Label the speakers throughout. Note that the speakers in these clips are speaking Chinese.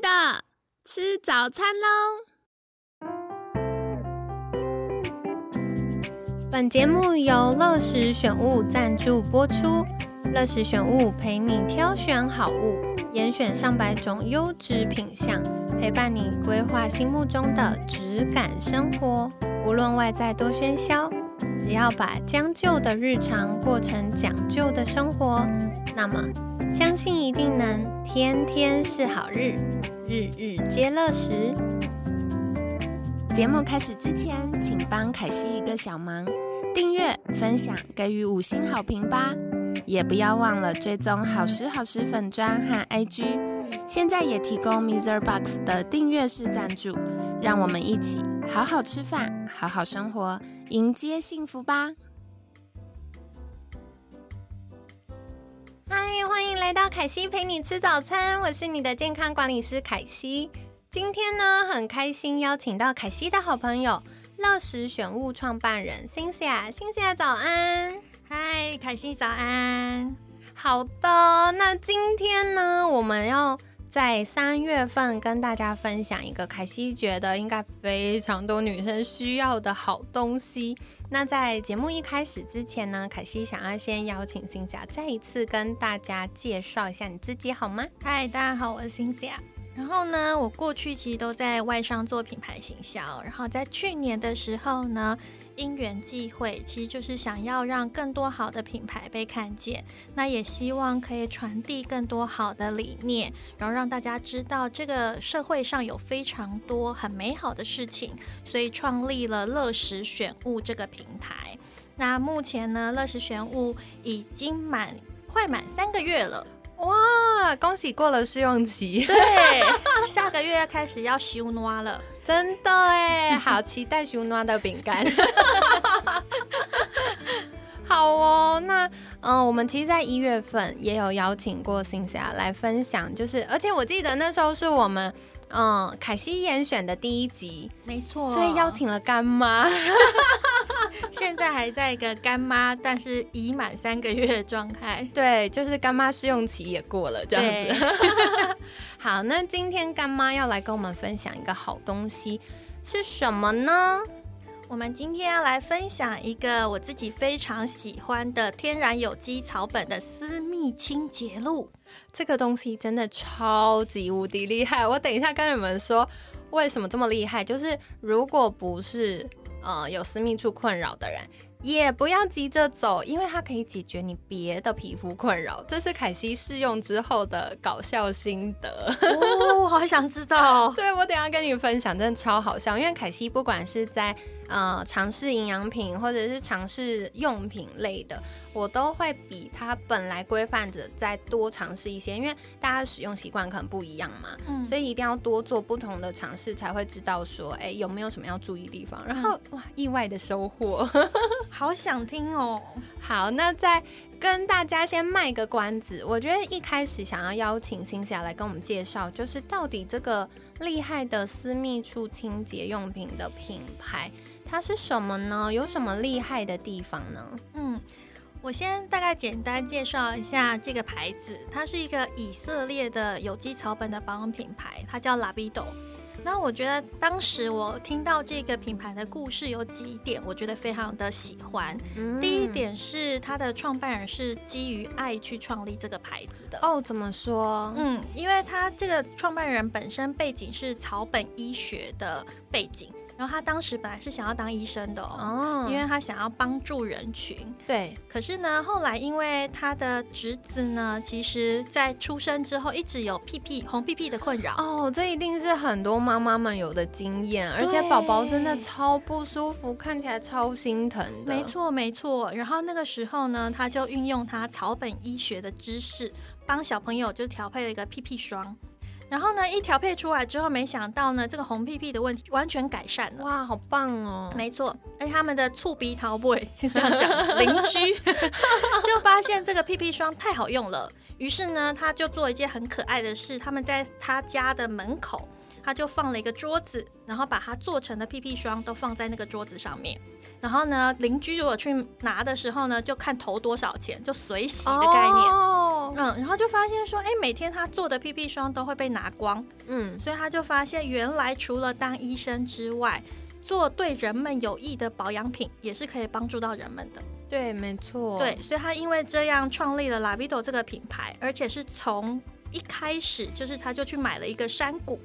Speaker 1: 的，吃早餐喽！本节目由乐时选物赞助播出。乐时选物陪你挑选好物，严选上百种优质品相，陪伴你规划心目中的质感生活。无论外在多喧嚣，只要把将就的日常过成讲究的生活，那么相信一定能天天是好日，日日皆乐时。节目开始之前，请帮凯西一个小忙，订阅、分享、给予五星好评吧！也不要忘了追踪好时好时粉砖和 IG，现在也提供 Mr. Box 的订阅式赞助，让我们一起好好吃饭，好好生活，迎接幸福吧！嗨，欢迎来到凯西陪你吃早餐，我是你的健康管理师凯西。今天呢，很开心邀请到凯西的好朋友乐食选物创办人 Cynthia，Cynthia 早安，
Speaker 2: 嗨，凯西早安。
Speaker 1: 好的，那今天呢，我们要在三月份跟大家分享一个凯西觉得应该非常多女生需要的好东西。那在节目一开始之前呢，凯西想要先邀请 Cynthia 再一次跟大家介绍一下你自己好吗？
Speaker 2: 嗨，大家好，我是心霞。然后呢，我过去其实都在外商做品牌行销，然后在去年的时候呢，因缘际会，其实就是想要让更多好的品牌被看见，那也希望可以传递更多好的理念，然后让大家知道这个社会上有非常多很美好的事情，所以创立了乐食选物这个平台。那目前呢，乐食选物已经满快满三个月了。
Speaker 1: 哇，恭喜过了试用期！
Speaker 2: 对，下个月开始要修诺了，
Speaker 1: 真的哎，好期待熊暖的饼干。好哦，那嗯，我们其实，在一月份也有邀请过辛西亚来分享，就是而且我记得那时候是我们嗯凯西严选的第一集，
Speaker 2: 没错，
Speaker 1: 所以邀请了干妈。
Speaker 2: 现在还在一个干妈，但是已满三个月的状态。
Speaker 1: 对，就是干妈试用期也过了，这样子。好，那今天干妈要来跟我们分享一个好东西，是什么呢？
Speaker 2: 我们今天要来分享一个我自己非常喜欢的天然有机草本的私密清洁露。
Speaker 1: 这个东西真的超级无敌厉害，我等一下跟你们说为什么这么厉害。就是如果不是呃，有私密处困扰的人也不要急着走，因为它可以解决你别的皮肤困扰。这是凯西试用之后的搞笑心得
Speaker 2: 哦，好想知道。
Speaker 1: 对我等下跟你分享，真的超好笑。因为凯西不管是在呃尝试营养品或者是尝试用品类的，我都会比它本来规范着再多尝试一些，因为大家使用习惯可能不一样嘛，嗯，所以一定要多做不同的尝试，才会知道说，哎，有没有什么要注意的地方。然后哇，意外的收获。
Speaker 2: 好想听哦！
Speaker 1: 好，那再跟大家先卖个关子。我觉得一开始想要邀请新霞来跟我们介绍，就是到底这个厉害的私密处清洁用品的品牌，它是什么呢？有什么厉害的地方呢？
Speaker 2: 嗯，我先大概简单介绍一下这个牌子，它是一个以色列的有机草本的保养品牌，它叫 Labido。那我觉得当时我听到这个品牌的故事有几点，我觉得非常的喜欢。第一点是它的创办人是基于爱去创立这个牌子的。
Speaker 1: 哦，怎么说？
Speaker 2: 嗯，因为他这个创办人本身背景是草本医学的背景。然后他当时本来是想要当医生的哦，因为他想要帮助人群。
Speaker 1: 对，
Speaker 2: 可是呢，后来因为他的侄子呢，其实在出生之后一直有屁屁红屁屁的困扰。
Speaker 1: 哦，这一定是很多妈妈们有的经验，而且宝宝真的超不舒服，看起来超心疼的。
Speaker 2: 没错，没错。然后那个时候呢，他就运用他草本医学的知识，帮小朋友就调配了一个屁屁霜。然后呢，一调配出来之后，没想到呢，这个红屁屁的问题完全改善了。
Speaker 1: 哇，好棒哦！
Speaker 2: 没错，而且他们的醋鼻桃 boy 是这样讲，邻居 就发现这个屁屁霜太好用了，于是呢，他就做一件很可爱的事，他们在他家的门口，他就放了一个桌子，然后把它做成的屁屁霜都放在那个桌子上面。然后呢，邻居如果去拿的时候呢，就看投多少钱，就随喜的概念。
Speaker 1: 哦，
Speaker 2: 嗯，然后就发现说，哎，每天他做的 PP 霜都会被拿光，
Speaker 1: 嗯，
Speaker 2: 所以他就发现原来除了当医生之外，做对人们有益的保养品也是可以帮助到人们的。
Speaker 1: 对，没错，
Speaker 2: 对，所以他因为这样创立了 Lavido 这个品牌，而且是从一开始就是他就去买了一个山谷，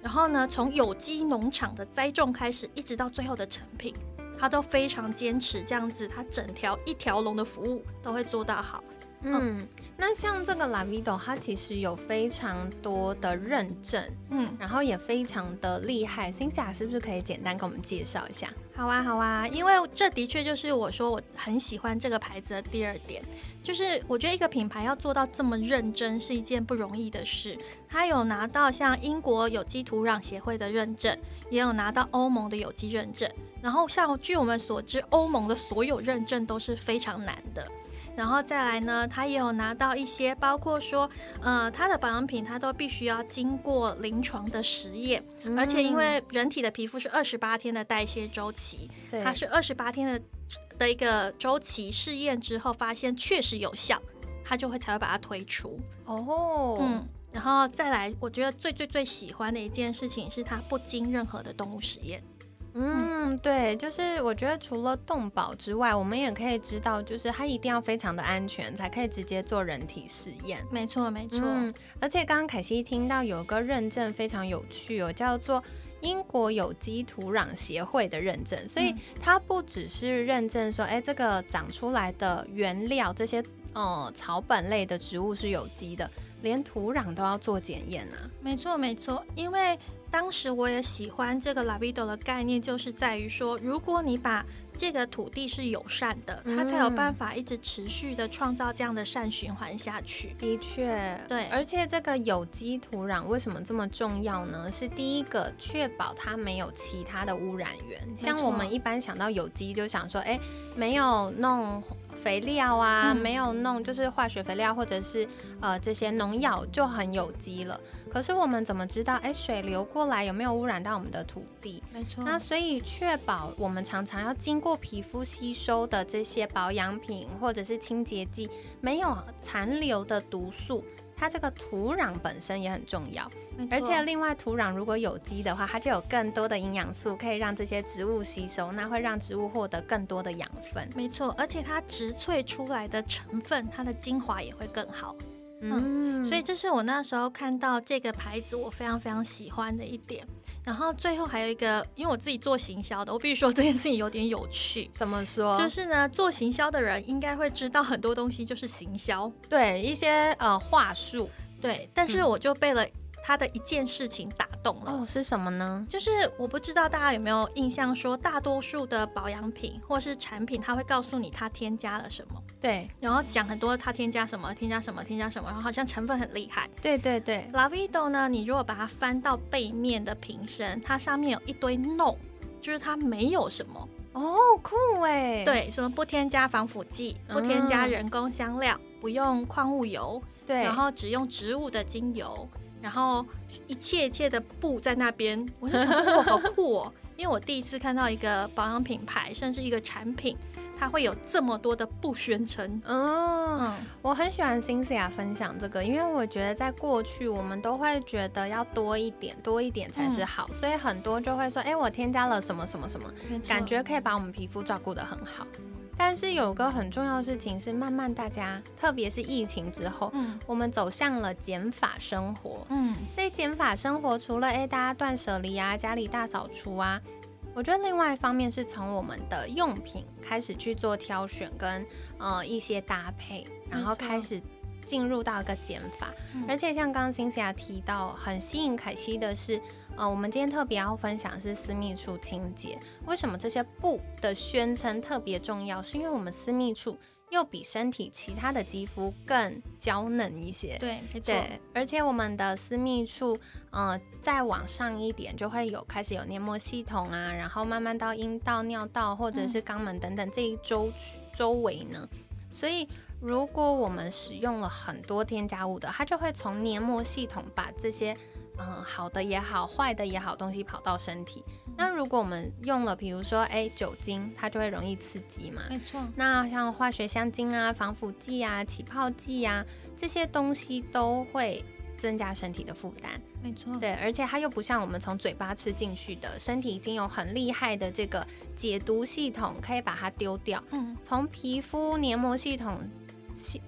Speaker 2: 然后呢，从有机农场的栽种开始，一直到最后的成品，他都非常坚持这样子，他整条一条龙的服务都会做到好。
Speaker 1: 嗯，那像这个 Lavido，它其实有非常多的认证，
Speaker 2: 嗯，
Speaker 1: 然后也非常的厉害。Cynthia 是不是可以简单跟我们介绍一下？
Speaker 2: 好啊，好啊，因为这的确就是我说我很喜欢这个牌子的第二点，就是我觉得一个品牌要做到这么认真是一件不容易的事。它有拿到像英国有机土壤协会的认证，也有拿到欧盟的有机认证。然后像据我们所知，欧盟的所有认证都是非常难的。然后再来呢，他也有拿到一些，包括说，呃，他的保养品它都必须要经过临床的实验，而且因为人体的皮肤是二十八天的代谢周期，它是二十八天的的一个周期，试验之后发现确实有效，它就会才会把它推出。
Speaker 1: 哦，
Speaker 2: 嗯，然后再来，我觉得最最最喜欢的一件事情是它不经任何的动物实验。
Speaker 1: 嗯，对，就是我觉得除了动保之外，我们也可以知道，就是它一定要非常的安全，才可以直接做人体实验。
Speaker 2: 没错，没错。
Speaker 1: 嗯，而且刚刚凯西听到有个认证非常有趣哦，叫做英国有机土壤协会的认证，所以它不只是认证说，哎，这个长出来的原料这些呃草本类的植物是有机的，连土壤都要做检验啊。
Speaker 2: 没错，没错，因为。当时我也喜欢这个 Lavido 的概念，就是在于说，如果你把这个土地是友善的，它才有办法一直持续的创造这样的善循环下去。
Speaker 1: 的确，
Speaker 2: 对。
Speaker 1: 而且这个有机土壤为什么这么重要呢？是第一个，确保它没有其他的污染源。像我们一般想到有机，就想说，哎，没有弄肥料啊，没有弄就是化学肥料或者是呃这些农药就很有机了。可是我们怎么知道，哎，水流过来有没有污染到我们的土地？
Speaker 2: 没错。
Speaker 1: 那所以确保我们常常要经过皮肤吸收的这些保养品或者是清洁剂没有残留的毒素，它这个土壤本身也很重要。而且另外土壤如果有机的话，它就有更多的营养素可以让这些植物吸收，那会让植物获得更多的养分。
Speaker 2: 没错，而且它植萃出来的成分，它的精华也会更好。
Speaker 1: 嗯，
Speaker 2: 所以这是我那时候看到这个牌子，我非常非常喜欢的一点。然后最后还有一个，因为我自己做行销的，我必须说这件事情有点有趣。
Speaker 1: 怎么说？
Speaker 2: 就是呢，做行销的人应该会知道很多东西，就是行销，
Speaker 1: 对一些呃话术，
Speaker 2: 对。但是我就被了。他的一件事情打动了
Speaker 1: 哦，是什么呢？
Speaker 2: 就是我不知道大家有没有印象，说大多数的保养品或是产品，它会告诉你它添加了什么，
Speaker 1: 对，
Speaker 2: 然后讲很多它添加什么，添加什么，添加什么，然后好像成分很厉害，
Speaker 1: 对对对。
Speaker 2: Lavido 呢，你如果把它翻到背面的瓶身，它上面有一堆 No，就是它没有什么
Speaker 1: 哦，酷哎，
Speaker 2: 对，什么不添加防腐剂，不添加人工香料，不用矿物油，
Speaker 1: 对，
Speaker 2: 然后只用植物的精油。然后一切一切的布在那边，我就想说哇，好酷哦！因为我第一次看到一个保养品牌，甚至一个产品，它会有这么多的布宣称。
Speaker 1: 嗯，我很喜欢 Cynthia 分享这个，因为我觉得在过去我们都会觉得要多一点，多一点才是好，所以很多就会说，哎，我添加了什么什么什么，感觉可以把我们皮肤照顾得很好。但是有个很重要的事情是，慢慢大家，特别是疫情之后，嗯，我们走向了减法生活，
Speaker 2: 嗯，
Speaker 1: 所以减法生活除了哎大家断舍离啊，家里大扫除啊，我觉得另外一方面是从我们的用品开始去做挑选跟呃一些搭配，然后开始进入到一个减法，而且像刚刚辛西亚提到，很吸引凯西的是。呃，我们今天特别要分享是私密处清洁。为什么这些布的宣称特别重要？是因为我们私密处又比身体其他的肌肤更娇嫩一些。
Speaker 2: 对，没错。
Speaker 1: 对，而且我们的私密处，呃，再往上一点就会有开始有黏膜系统啊，然后慢慢到阴道、尿道或者是肛门等等这一周周围呢。所以，如果我们使用了很多添加物的，它就会从黏膜系统把这些。嗯，好的也好，坏的也好，东西跑到身体。那如果我们用了，比如说，哎，酒精，它就会容易刺激嘛。
Speaker 2: 没错。
Speaker 1: 那像化学香精啊、防腐剂啊、起泡剂啊，这些东西都会增加身体的负担。
Speaker 2: 没错。
Speaker 1: 对，而且它又不像我们从嘴巴吃进去的，身体已经有很厉害的这个解毒系统，可以把它丢掉。嗯。从皮肤黏膜系统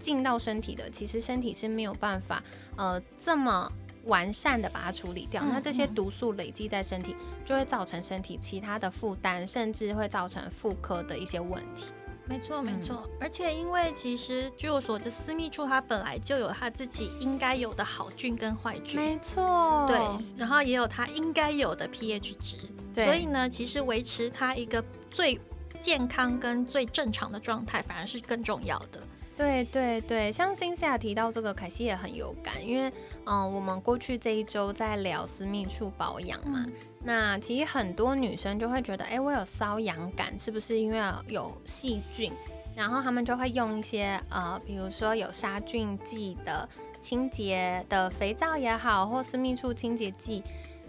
Speaker 1: 进到身体的，其实身体是没有办法，呃，这么。完善的把它处理掉，那这些毒素累积在身体，就会造成身体其他的负担，甚至会造成妇科的一些问题。
Speaker 2: 没错，没错。而且因为其实据我所知，私密处它本来就有它自己应该有的好菌跟坏菌。
Speaker 1: 没错。
Speaker 2: 对，然后也有它应该有的 pH 值。对。所以呢，其实维持它一个最健康跟最正常的状态，反而是更重要的。
Speaker 1: 对对对，像新西亚提到这个，凯西也很有感，因为嗯，我们过去这一周在聊私密处保养嘛，那其实很多女生就会觉得，哎，我有瘙痒感，是不是因为有细菌？然后她们就会用一些呃，比如说有杀菌剂的清洁的肥皂也好，或私密处清洁剂，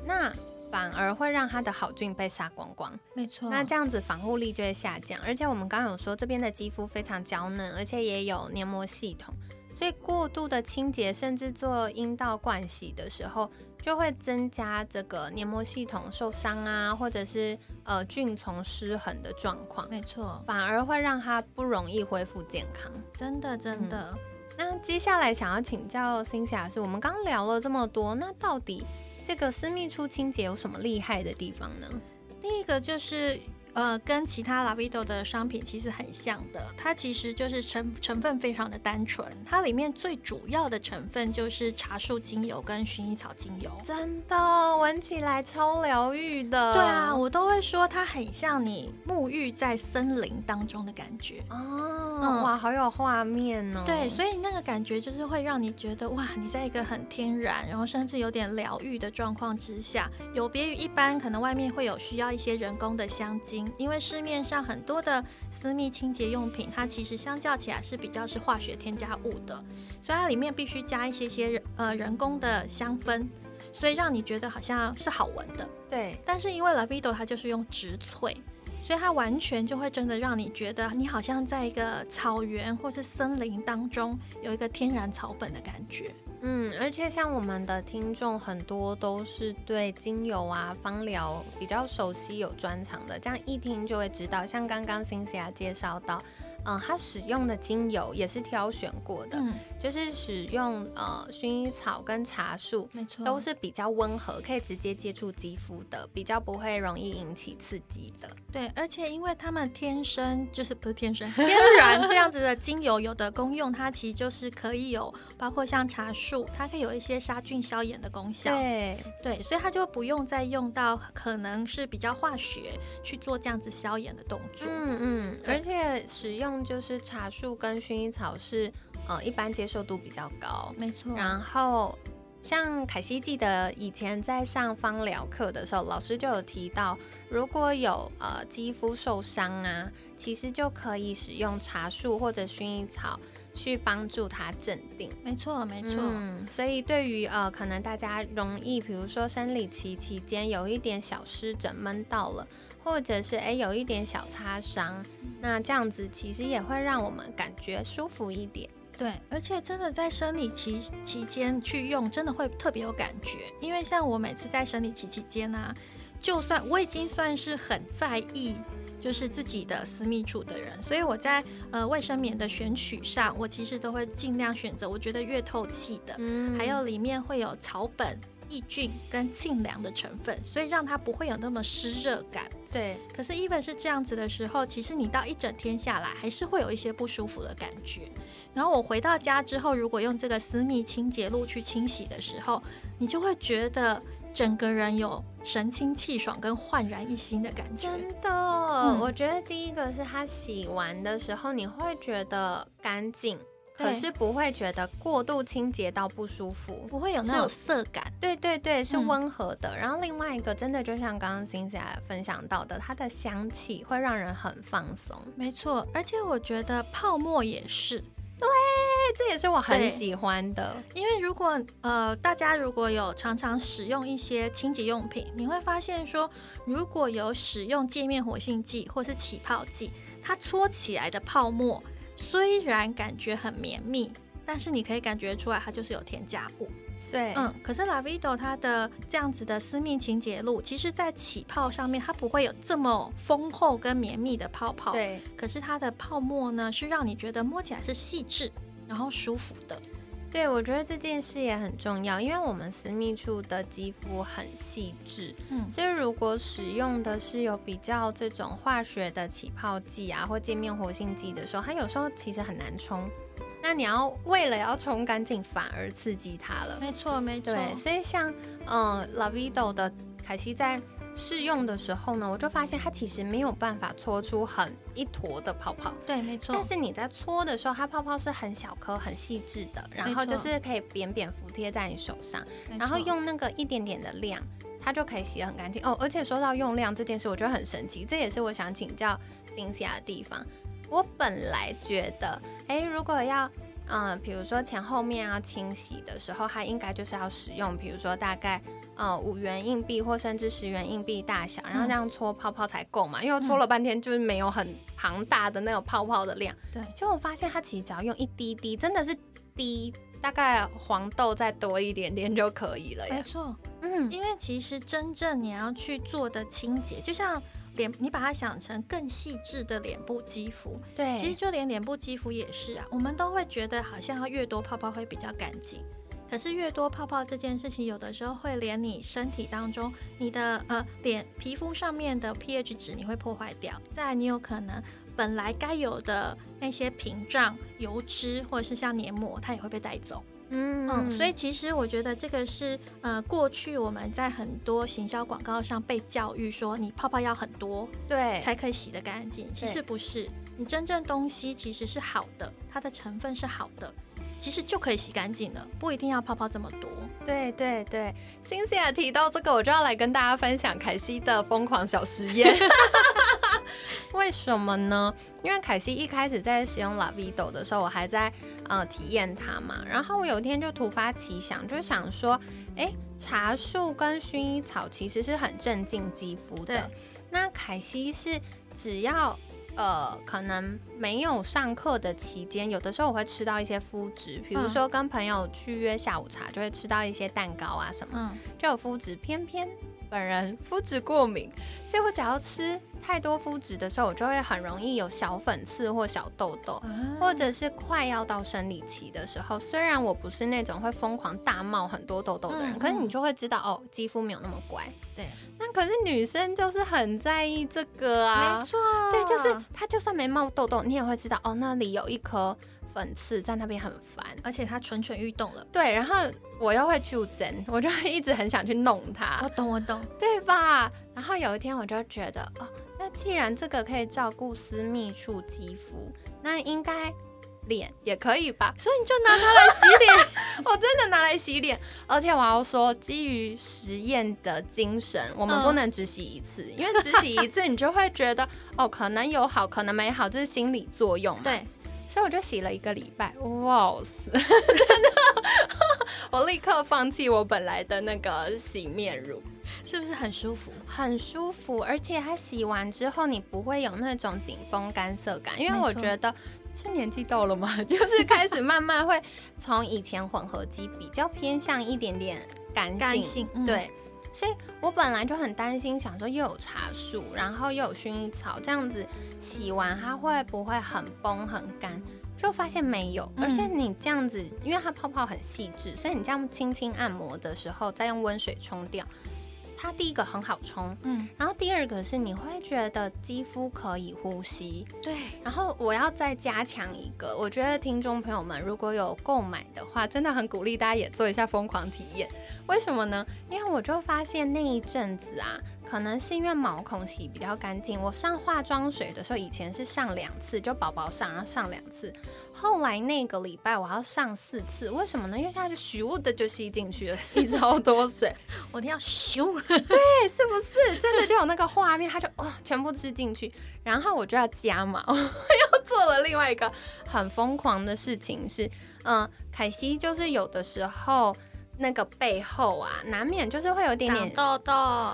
Speaker 1: 那。反而会让它的好菌被杀光光，
Speaker 2: 没错。
Speaker 1: 那这样子防护力就会下降，而且我们刚刚有说这边的肌肤非常娇嫩，而且也有黏膜系统，所以过度的清洁甚至做阴道灌洗的时候，就会增加这个黏膜系统受伤啊，或者是呃菌丛失衡的状况。
Speaker 2: 没错，
Speaker 1: 反而会让它不容易恢复健康。
Speaker 2: 真的，真的。
Speaker 1: 那接下来想要请教辛霞是，我们刚聊了这么多，那到底？这个私密处清洁有什么厉害的地方呢？
Speaker 2: 第一个就是。呃，跟其他 Lavido 的商品其实很像的，它其实就是成成分非常的单纯，它里面最主要的成分就是茶树精油跟薰衣草精油，
Speaker 1: 真的闻起来超疗愈的。
Speaker 2: 对啊，我都会说它很像你沐浴在森林当中的感觉
Speaker 1: 哦，哇，好有画面哦。
Speaker 2: 对，所以那个感觉就是会让你觉得哇，你在一个很天然，然后甚至有点疗愈的状况之下，有别于一般可能外面会有需要一些人工的香精。因为市面上很多的私密清洁用品，它其实相较起来是比较是化学添加物的，所以它里面必须加一些些呃人工的香氛，所以让你觉得好像是好闻的。
Speaker 1: 对。
Speaker 2: 但是因为 Lavido 它就是用植萃，所以它完全就会真的让你觉得你好像在一个草原或是森林当中有一个天然草本的感觉。
Speaker 1: 嗯，而且像我们的听众很多都是对精油啊、芳疗比较熟悉、有专长的，这样一听就会知道。像刚刚 c y n i a 介绍到。嗯，它使用的精油也是挑选过的，就是使用呃薰衣草跟茶树，
Speaker 2: 没错，
Speaker 1: 都是比较温和，可以直接接触肌肤的，比较不会容易引起刺激的。
Speaker 2: 对，而且因为它们天生就是不是天生 天然这样子的精油，有的功用它其实就是可以有，包括像茶树，它可以有一些杀菌消炎的功效。
Speaker 1: 对
Speaker 2: 对，所以它就不用再用到可能是比较化学去做这样子消炎的动作。
Speaker 1: 嗯嗯，而且使用。就是茶树跟薰衣草是呃一般接受度比较高，
Speaker 2: 没错。
Speaker 1: 然后像凯西记得以前在上芳疗课的时候，老师就有提到，如果有呃肌肤受伤啊，其实就可以使用茶树或者薰衣草去帮助它镇定。
Speaker 2: 没错，没错。
Speaker 1: 嗯，所以对于呃可能大家容易，比如说生理期期间有一点小湿疹闷到了。或者是哎有一点小擦伤，那这样子其实也会让我们感觉舒服一点。
Speaker 2: 对，而且真的在生理期期间去用，真的会特别有感觉。因为像我每次在生理期期间呢，就算我已经算是很在意就是自己的私密处的人，所以我在呃卫生棉的选取上，我其实都会尽量选择我觉得越透气的，嗯，还有里面会有草本。抑菌跟沁凉的成分，所以让它不会有那么湿热感。
Speaker 1: 对，
Speaker 2: 可是 even 是这样子的时候，其实你到一整天下来，还是会有一些不舒服的感觉。然后我回到家之后，如果用这个私密清洁露去清洗的时候，你就会觉得整个人有神清气爽跟焕然一新的感觉。
Speaker 1: 真的，我觉得第一个是它洗完的时候，你会觉得干净。可是不会觉得过度清洁到不舒服，
Speaker 2: 不会有那种涩感。
Speaker 1: 对对对，是温和的。然后另外一个真的就像刚刚欣姐分享到的，它的香气会让人很放松。
Speaker 2: 没错，而且我觉得泡沫也是，对
Speaker 1: 这也是我很喜欢的。
Speaker 2: 因为如果呃大家如果有常常使用一些清洁用品，你会发现说，如果有使用界面活性剂或是起泡剂，它搓起来的泡沫虽然感觉很绵密，但是你可以感觉出来它就是有添加物。
Speaker 1: 对，
Speaker 2: 嗯，可是 Lavido 它的这样子的私密情洁露，其实在起泡上面它不会有这么丰厚跟绵密的泡泡，
Speaker 1: 对，
Speaker 2: 可是它的泡沫呢是让你觉得摸起来是细致。然后舒服的，
Speaker 1: 对，我觉得这件事也很重要，因为我们私密处的肌肤很细致，
Speaker 2: 嗯，
Speaker 1: 所以如果使用的是有比较这种化学的起泡剂啊，或界面活性剂的时候，它有时候其实很难冲。那你要为了要冲干净，反而刺激它了。
Speaker 2: 没错，没错。
Speaker 1: 对，所以像嗯，Lavido 的凯西在试用的时候呢，我就发现它其实没有办法搓出很一坨的泡泡。
Speaker 2: 对，没错。
Speaker 1: 但是你在搓的时候，它泡泡是很小颗、很细致的，然后就是可以扁扁服贴在你手上，然后用那个一点点的量，它就可以洗得很干净哦。而且说到用量这件事，我觉得很神奇，这也是我想请教金霞的地方。我本来觉得，哎，如果要，嗯，比如说前后面要清洗的时候，它应该就是要使用，比如说大概，呃，五元硬币或甚至十元硬币大小，然后这样搓泡泡才够嘛。因为搓了半天就是没有很庞大的那种泡泡的量。
Speaker 2: 对，
Speaker 1: 结果我发现它其实只要用一滴滴，真的是滴，大概黄豆再多一点点就可以了
Speaker 2: 没错，
Speaker 1: 嗯，
Speaker 2: 因为其实真正你要去做的清洁，就像。脸，你把它想成更细致的脸部肌肤，
Speaker 1: 对，
Speaker 2: 其实就连脸部肌肤也是啊，我们都会觉得好像要越多泡泡会比较干净，可是越多泡泡这件事情，有的时候会连你身体当中你的呃脸皮肤上面的 pH 值你会破坏掉，再你有可能本来该有的那些屏障、油脂或者是像黏膜，它也会被带走。嗯嗯，所以其实我觉得这个是呃，过去我们在很多行销广告上被教育说，你泡泡要很多，
Speaker 1: 对，
Speaker 2: 才可以洗得干净。其实不是，你真正东西其实是好的，它的成分是好的，其实就可以洗干净了，不一定要泡泡这么多。
Speaker 1: 对对对，Cynthia 提到这个，我就要来跟大家分享凯西的疯狂小实验。为什么呢？因为凯西一开始在使用 Lavido 的时候，我还在呃体验它嘛。然后我有一天就突发奇想，就想说，哎，茶树跟薰衣草其实是很镇静肌肤的。那凯西是只要呃可能没有上课的期间，有的时候我会吃到一些肤质，比如说跟朋友去约下午茶，就会吃到一些蛋糕啊什么，就有肤质偏偏。本人肤质过敏，所以我只要吃太多肤质的时候，我就会很容易有小粉刺或小痘痘，或者是快要到生理期的时候。虽然我不是那种会疯狂大冒很多痘痘的人，可是你就会知道哦，肌肤没有那么乖。
Speaker 2: 对，
Speaker 1: 那可是女生就是很在意这个啊，
Speaker 2: 没错，
Speaker 1: 对，就是她就算没冒痘痘，你也会知道哦，那里有一颗。粉刺在那边很烦，
Speaker 2: 而且它蠢蠢欲动了。
Speaker 1: 对，然后我又会去针，我就一直很想去弄它。
Speaker 2: 我懂，我懂，
Speaker 1: 对吧？然后有一天我就觉得，哦，那既然这个可以照顾私密处肌肤，那应该脸也可以吧？
Speaker 2: 所以你就拿它来洗脸。
Speaker 1: 我真的拿来洗脸，而且我要说，基于实验的精神，我们不能只洗一次，因为只洗一次你就会觉得，哦，可能有好，可能没好，这是心理作用嘛。
Speaker 2: 对。
Speaker 1: 所以我就洗了一个礼拜，哇塞！真的，我立刻放弃我本来的那个洗面乳，
Speaker 2: 是不是很舒服？
Speaker 1: 很舒服，而且它洗完之后你不会有那种紧绷干涩感，因为我觉得是年纪到了嘛，就是开始慢慢会从以前混合肌比较偏向一点点干性，对。所以我本来就很担心，想说又有茶树，然后又有薰衣草，这样子洗完它会不会很崩很干？就发现没有，而且你这样子，因为它泡泡很细致，所以你这样轻轻按摩的时候，再用温水冲掉。它第一个很好冲，嗯，然后第二个是你会觉得肌肤可以呼吸，
Speaker 2: 对。
Speaker 1: 然后我要再加强一个，我觉得听众朋友们如果有购买的话，真的很鼓励大家也做一下疯狂体验。为什么呢？因为我就发现那一阵子啊。可能是因为毛孔洗比较干净，我上化妆水的时候以前是上两次，就薄薄上，然后上两次。后来那个礼拜我要上四次，为什么呢？因为现在就咻的就吸进去了，吸 超多水，
Speaker 2: 我要咻，
Speaker 1: 对，是不是真的就有那个画面，它就哇全部吃进去，然后我就要加码，我 又做了另外一个很疯狂的事情是，嗯，凯西就是有的时候那个背后啊，难免就是会有点点
Speaker 2: 痘痘。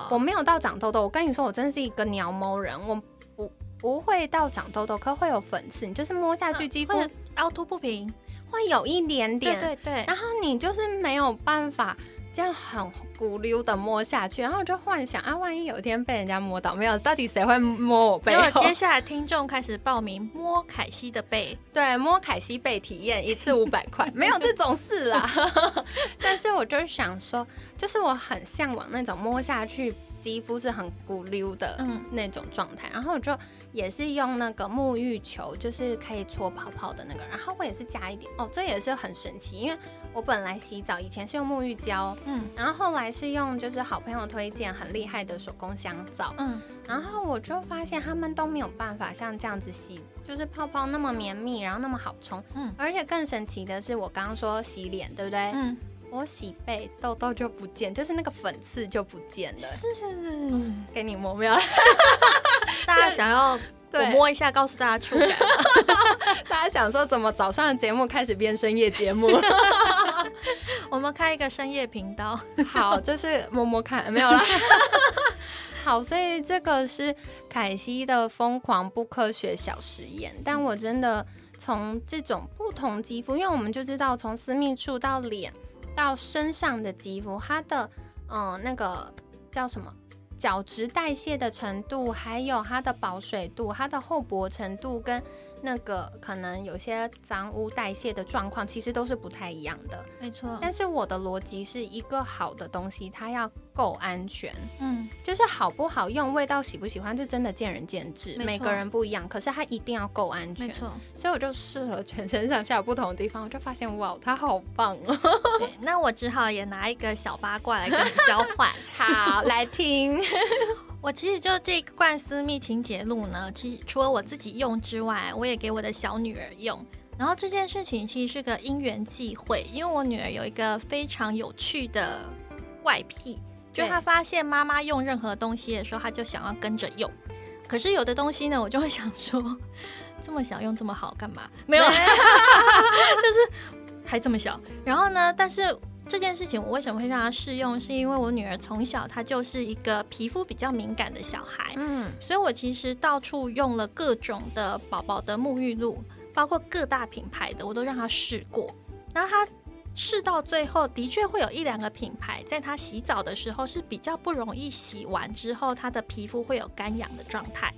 Speaker 1: 我没有到长痘痘，我跟你说，我真的是一个鸟毛人，我不不会到长痘痘，可会有粉刺，你就是摸下去肌肤
Speaker 2: 凹凸不平，
Speaker 1: 会有一点点，
Speaker 2: 对对对，
Speaker 1: 然后你就是没有办法。这样很骨溜的摸下去，然后我就幻想啊，万一有一天被人家摸到，没有，到底谁会摸我背？
Speaker 2: 结果接下来听众开始报名摸凯西的背，
Speaker 1: 对，摸凯西背体验一次五百块，没有这种事啦。但是我就想说，就是我很向往那种摸下去肌肤是很骨溜的那种状态，然后我就。也是用那个沐浴球，就是可以搓泡泡的那个。然后我也是加一点哦，这也是很神奇，因为我本来洗澡以前是用沐浴胶，嗯，然后后来是用就是好朋友推荐很厉害的手工香皂，嗯，然后我就发现他们都没有办法像这样子洗，就是泡泡那么绵密，然后那么好冲，嗯，而且更神奇的是我刚刚说洗脸，对不对？嗯，我洗背痘痘就不见，就是那个粉刺就不见了。
Speaker 2: 是是是，
Speaker 1: 给你摸没有？
Speaker 2: 大家想要我摸一下，告诉大家触感。
Speaker 1: 大家想说怎么早上的节目开始变深夜节目？
Speaker 2: 我们开一个深夜频道。
Speaker 1: 好，就是摸摸看，没有了。好，所以这个是凯西的疯狂不科学小实验。但我真的从这种不同肌肤，因为我们就知道从私密处到脸到身上的肌肤，它的嗯那个叫什么？角质代谢的程度，还有它的保水度、它的厚薄程度跟。那个可能有些脏污代谢的状况，其实都是不太一样的。
Speaker 2: 没错。
Speaker 1: 但是我的逻辑是一个好的东西，它要够安全。嗯，就是好不好用，味道喜不喜欢，这真的见仁见智，每个人不一样。可是它一定要够安全。没
Speaker 2: 错。
Speaker 1: 所以我就试了全身上下不同的地方，我就发现哇，它好棒哦。
Speaker 2: 对，那我只好也拿一个小八卦来跟你交换。
Speaker 1: 好，来听。
Speaker 2: 我其实就这罐私密清洁露呢，其实除了我自己用之外，我也给我的小女儿用。然后这件事情其实是个因缘际会，因为我女儿有一个非常有趣的怪癖，就她发现妈妈用任何东西的时候，她就想要跟着用。可是有的东西呢，我就会想说，这么小用这么好干嘛？没有，就是还这么小。然后呢，但是。这件事情我为什么会让他试用？是因为我女儿从小她就是一个皮肤比较敏感的小孩，嗯，所以我其实到处用了各种的宝宝的沐浴露，包括各大品牌的，我都让她试过。然后她试到最后，的确会有一两个品牌，在她洗澡的时候是比较不容易洗完之后，她的皮肤会有干痒的状态。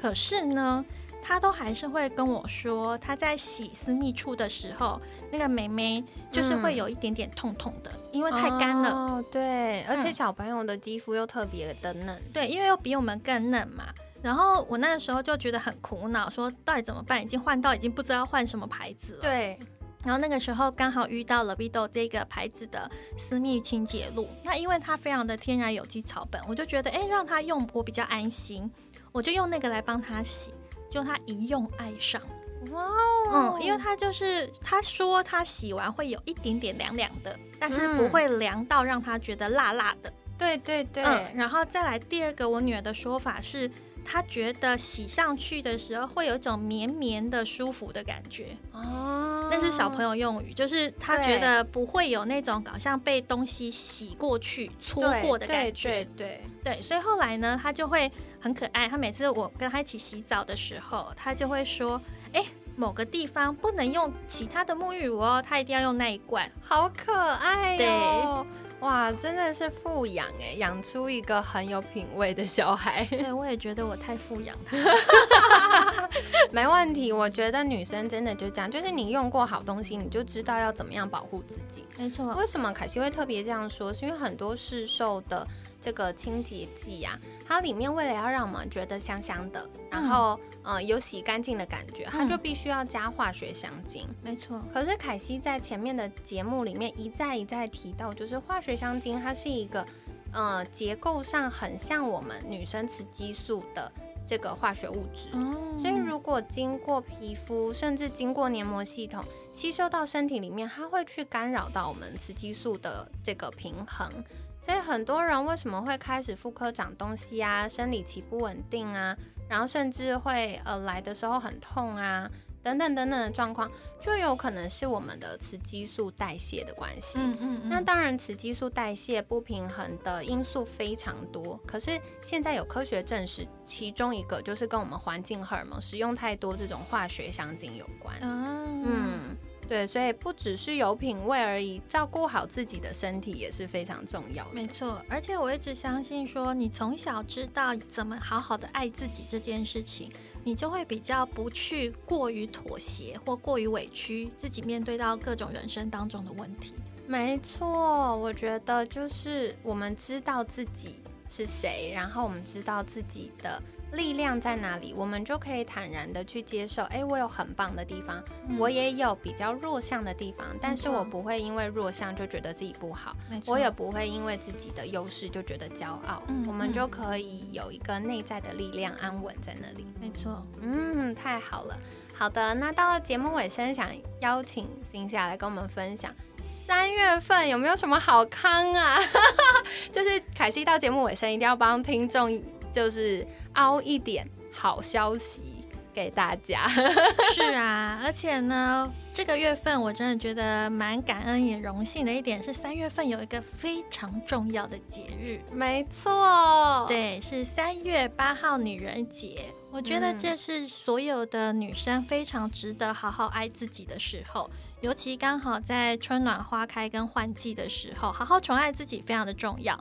Speaker 2: 可是呢？他都还是会跟我说，他在洗私密处的时候，那个美眉就是会有一点点痛痛的，因为太干了。
Speaker 1: 哦，对，而且小朋友的肌肤又特别的嫩。
Speaker 2: 对，因为又比我们更嫩嘛。然后我那个时候就觉得很苦恼，说到底怎么办？已经换到已经不知道换什么牌子了。
Speaker 1: 对。
Speaker 2: 然后那个时候刚好遇到了 Vido 这个牌子的私密清洁露，那因为它非常的天然有机草本，我就觉得哎，让他用我比较安心，我就用那个来帮他洗。就他一用爱上，哇哦，嗯，因为他就是他说他洗完会有一点点凉凉的，但是不会凉到让他觉得辣辣的。
Speaker 1: 对对对，
Speaker 2: 嗯，然后再来第二个，我女儿的说法是。他觉得洗上去的时候会有一种绵绵的舒服的感觉哦，那是小朋友用语，就是他觉得不会有那种好像被东西洗过去搓过的感
Speaker 1: 觉，对对
Speaker 2: 对，所以后来呢，他就会很可爱。他每次我跟他一起洗澡的时候，他就会说：“哎，某个地方不能用其他的沐浴乳哦，他一定要用那一罐。”
Speaker 1: 好可爱哟。哇，真的是富养哎，养出一个很有品味的小孩。
Speaker 2: 对，我也觉得我太富养他。
Speaker 1: 没问题，我觉得女生真的就这样，就是你用过好东西，你就知道要怎么样保护自己。
Speaker 2: 没错。
Speaker 1: 为什么凯西会特别这样说？是因为很多市售的。这个清洁剂呀，它里面为了要让我们觉得香香的，然后呃有洗干净的感觉，它就必须要加化学香精。
Speaker 2: 没错。
Speaker 1: 可是凯西在前面的节目里面一再一再提到，就是化学香精它是一个呃结构上很像我们女生雌激素的这个化学物质，所以如果经过皮肤，甚至经过黏膜系统吸收到身体里面，它会去干扰到我们雌激素的这个平衡。所以很多人为什么会开始妇科长东西啊，生理期不稳定啊，然后甚至会呃来的时候很痛啊，等等等等的状况，就有可能是我们的雌激素代谢的关系。
Speaker 2: 嗯嗯嗯，
Speaker 1: 那当然，雌激素代谢不平衡的因素非常多，可是现在有科学证实，其中一个就是跟我们环境荷尔蒙使用太多这种化学香精有关。
Speaker 2: 嗯
Speaker 1: 嗯，对，所以不只是有品味而已，照顾好自己的身体也是非常重要的。
Speaker 2: 没错，而且我一直相信说，你从小知道怎么好好的爱自己这件事情，你就会比较不去过于妥协或过于委屈自己，面对到各种人生当中的问题。
Speaker 1: 没错，我觉得就是我们知道自己是谁，然后我们知道自己的力量在哪里，我们就可以坦然的去接受。哎，我有很棒的地方，
Speaker 2: 嗯
Speaker 1: 我也有比较弱项的地方，但是我不会因为弱项就觉得自己不好，我也不会因为自己的优势就觉得骄傲。我们就可以有一个内在的力量安稳在那里。
Speaker 2: 没错。
Speaker 1: 嗯，太好了。好的，那到了节目尾声，想邀请辛夏来跟我们分享三月份有没有什么好康啊？就是凯西到节目尾声一定要帮听众就是凹一点好消息给大家。
Speaker 2: 是啊，而且呢，这个月份我真的觉得蛮感恩也荣幸的一点是，三月份有一个非常重要的节日，
Speaker 1: 没错，，
Speaker 2: 对，是三月八号女人节。我觉得
Speaker 1: 嗯
Speaker 2: 这是所有的女生非常值得好好爱自己的时候，尤其刚好在春暖花开跟换季的时候，好好宠爱自己非常的重要。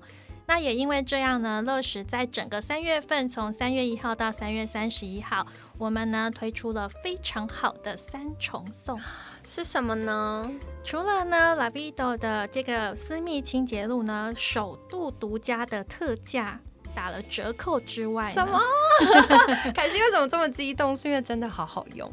Speaker 2: 那也因为这样呢，乐时在整个三月份，从三月一号到三月三十一号，我们呢推出了非常好的三重送。
Speaker 1: 是什么呢？
Speaker 2: 除了呢 Lavido 的这个私密清洁露呢，首度独家的特价打了折扣之外，
Speaker 1: 什么？凯西为什么这么激动？是因为真的好好用。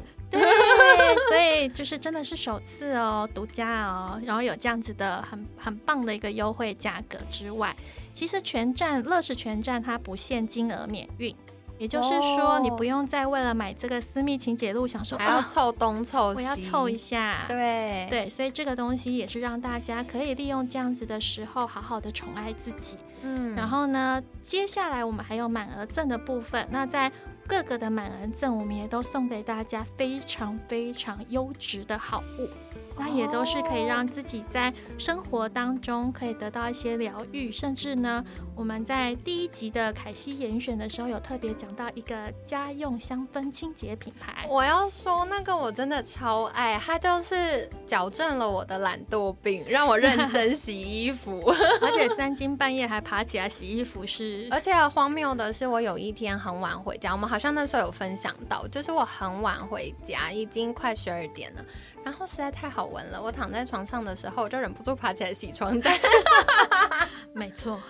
Speaker 2: 对，所以就是真的是首次哦，独家哦，然后有这样子的很很棒的一个优惠价格之外，其实全站乐视全站它不限金额免运，也就是说
Speaker 1: 哦
Speaker 2: 你不用再为了买这个私密情节录想说
Speaker 1: 还要
Speaker 2: 啊，
Speaker 1: 凑东凑西，
Speaker 2: 我要凑一下，
Speaker 1: 对。
Speaker 2: 对，所以这个东西也是让大家可以利用这样子的时候，好好的宠爱自己。
Speaker 1: 嗯。
Speaker 2: 然后呢，接下来我们还有满额赠的部分，那在各个的满额赠，我们也都送给大家非常非常优质的好物。那也都是可以让自己在生活当中可以得到一些疗愈，甚至呢，我们在第一集的凯西严选的时候有特别讲到一个家用香氛清洁品牌，
Speaker 1: 我要说那个我真的超爱，它就是矫正了我的懒惰病，让我认真洗衣服。
Speaker 2: 而且三更半夜还爬起来洗衣服是，
Speaker 1: 而且荒谬的是，我有一天很晚回家，我们好像那时候有分享到，就是我很晚回家，已经快十二点了，然后实在太好闻了，我躺在床上的时候，我就忍不住爬起来洗床单。
Speaker 2: 没错，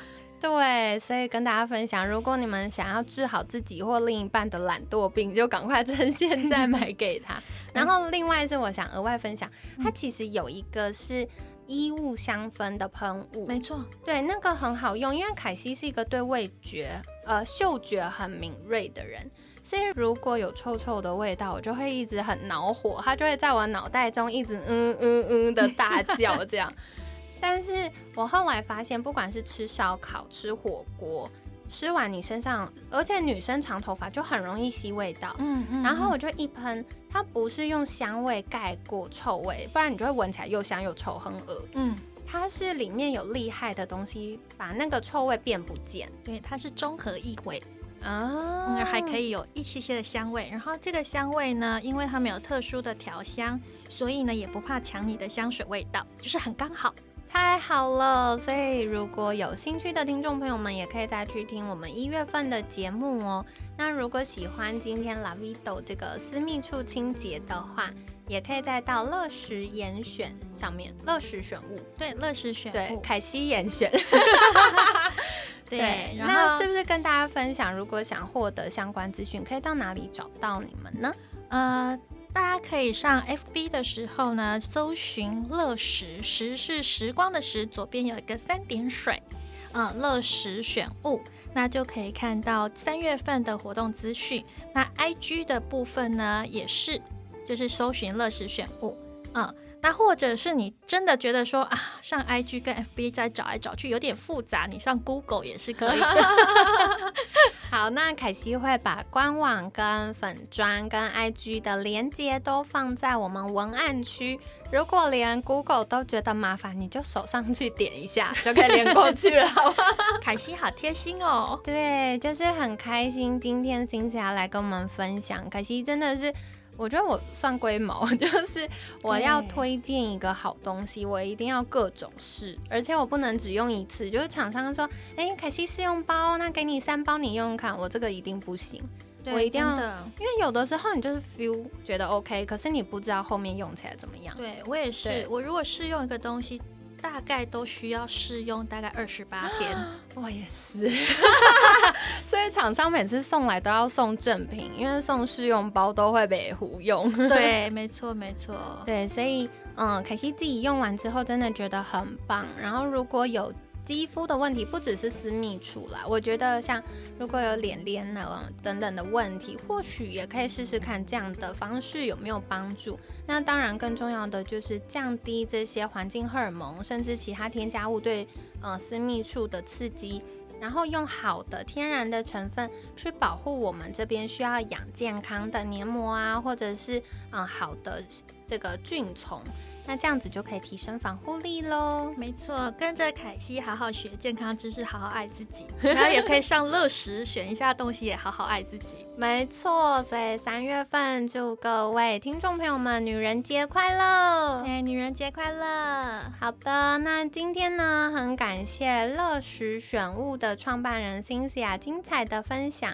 Speaker 1: 对，所以跟大家分享，如果你们想要治好自己或另一半的懒惰病，就赶快趁现在买 给他。然后另外是我想额外分享，它其实有一个是衣物香氛的喷雾，
Speaker 2: 没错，
Speaker 1: 对，那个很好用，因为凯西是一个对味觉、呃嗅觉很敏锐的人，所以如果有臭臭的味道，我就会一直很恼火，他就会在我脑袋中一直嗯嗯嗯的大叫这样。但是我后来发现，不管是吃烧烤、吃火锅，吃完你身上，而且女生长头发就很容易吸味道。
Speaker 2: 嗯嗯
Speaker 1: 然后我就一喷，它不是用香味盖过臭味，不然你就会闻起来又香又臭，很恶。
Speaker 2: 嗯。
Speaker 1: 它是里面有厉害的东西，把那个臭味变不见
Speaker 2: 对，它是中和异味，
Speaker 1: 啊
Speaker 2: 嗯，还可以有一些些的香味。然后这个香味呢，因为它没有特殊的调香，所以呢也不怕抢你的香水味道，就是很刚好。
Speaker 1: 太好了！所以如果有兴趣的听众朋友们，也可以再去听我们一月份的节目哦。那如果喜欢今天 Lavido 这个私密处清洁的话，也可以再到乐时严选上面，乐时选物，
Speaker 2: 对，乐时选
Speaker 1: 对，
Speaker 2: 物，
Speaker 1: 凯西严选。
Speaker 2: 对，
Speaker 1: 那是不是跟大家分享，如果想获得相关资讯，可以到哪里找到你们呢？
Speaker 2: 呃，大家可以上 FB 的时候呢，搜寻乐时，时是时光的时，左边有一个三点水，嗯、乐时选物，那就可以看到三月份的活动资讯。那 IG 的部分呢，也是，就是搜寻乐时选物，嗯。那或者是你真的觉得说啊，上 IG 跟 FB 再找来找去有点复杂，你上 Google 也是可以的。
Speaker 1: 好，那凯西会把官网、跟粉砖、跟 IG 的连接都放在我们文案区。如果连 Google 都觉得麻烦，你就手上去点一下，就可以连过去了，好吗？
Speaker 2: 凯西好贴心哦。
Speaker 1: 对，就是很开心，今天星期要来跟我们分享。凯西真的是。我觉得我算龟毛，就是我要推荐一个好东西，我一定要各种试，而且我不能只用一次。就是厂商说，哎，凯西试用包，那给你三包，你用用看，我这个一定不行，我一定要，因为有的时候你就是 feel 觉得 OK，可是你不知道后面用起来怎么样。
Speaker 2: 对我也是，我如果试用一个东西。大概都需要试用大概二十八天，
Speaker 1: 我也是，所以厂商每次送来都要送正品，因为送试用包都会被糊用。
Speaker 2: 对，没错，没错。
Speaker 1: 对，所以嗯，凯西自己用完之后真的觉得很棒。然后如果有。肌肤的问题不只是私密处啦，我觉得像如果有脸脸呢等等的问题，或许也可以试试看这样的方式有没有帮助。那当然更重要的就是降低这些环境荷尔蒙甚至其他添加物对呃私密处的刺激，然后用好的天然的成分去保护我们这边需要养健康的黏膜啊，或者是嗯好的这个菌丛。那这样子就可以提升防护力喽。
Speaker 2: 没错，跟着凯西好好学健康知识，好好爱自己，然后也可以上乐食选一下东西，也好好爱自己。
Speaker 1: 没错，所以三月份祝各位听众朋友们女人节快乐！
Speaker 2: 哎，女人节快乐！
Speaker 1: 好的，那今天呢，很感谢乐食选物的创办人 Cynthia 精彩的分享。